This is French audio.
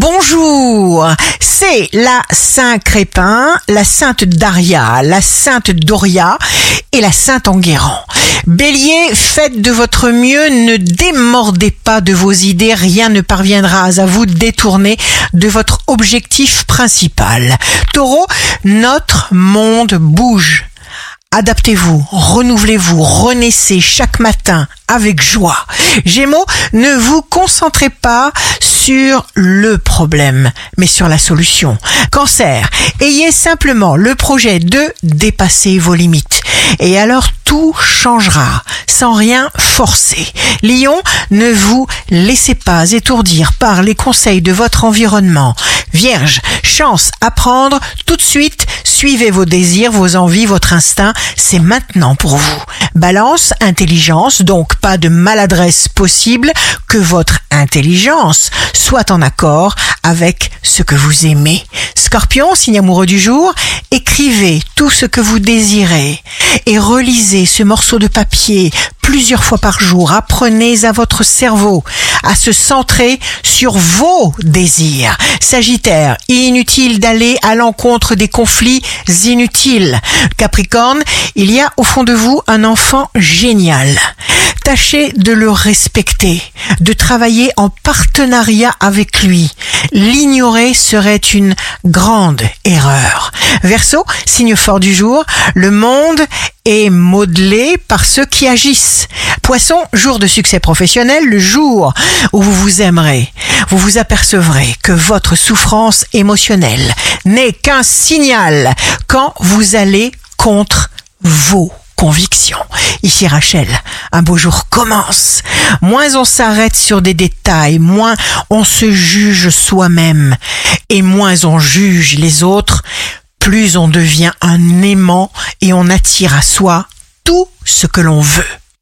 Bonjour, c'est la Saint Crépin, la Sainte Daria, la Sainte Doria et la Sainte Enguerrand. Bélier, faites de votre mieux, ne démordez pas de vos idées, rien ne parviendra à vous détourner de votre objectif principal. Taureau, notre monde bouge. Adaptez-vous, renouvelez-vous, renaissez chaque matin avec joie. Gémeaux, ne vous concentrez pas sur le problème, mais sur la solution. Cancer, ayez simplement le projet de dépasser vos limites. Et alors tout changera sans rien forcer. Lion, ne vous laissez pas étourdir par les conseils de votre environnement. Vierge, chance à prendre tout de suite Suivez vos désirs, vos envies, votre instinct, c'est maintenant pour vous. Balance, intelligence, donc pas de maladresse possible, que votre intelligence soit en accord avec ce que vous aimez. Scorpion, signe amoureux du jour, écrivez tout ce que vous désirez et relisez ce morceau de papier plusieurs fois par jour. Apprenez à votre cerveau à se centrer sur vos désirs. Sagittaire, inutile d'aller à l'encontre des conflits inutiles. Capricorne, il y a au fond de vous un enfant génial. Tâchez de le respecter, de travailler en partenariat avec lui. L'ignorer serait une grande erreur. Verseau, signe fort du jour, le monde est modelé par ceux qui agissent. Poisson, jour de succès professionnel, le jour où vous vous aimerez, vous vous apercevrez que votre souffrance émotionnelle n'est qu'un signal quand vous allez contre vos convictions. Ici Rachel, un beau jour commence. Moins on s'arrête sur des détails, moins on se juge soi-même et moins on juge les autres, plus on devient un aimant et on attire à soi tout ce que l'on veut.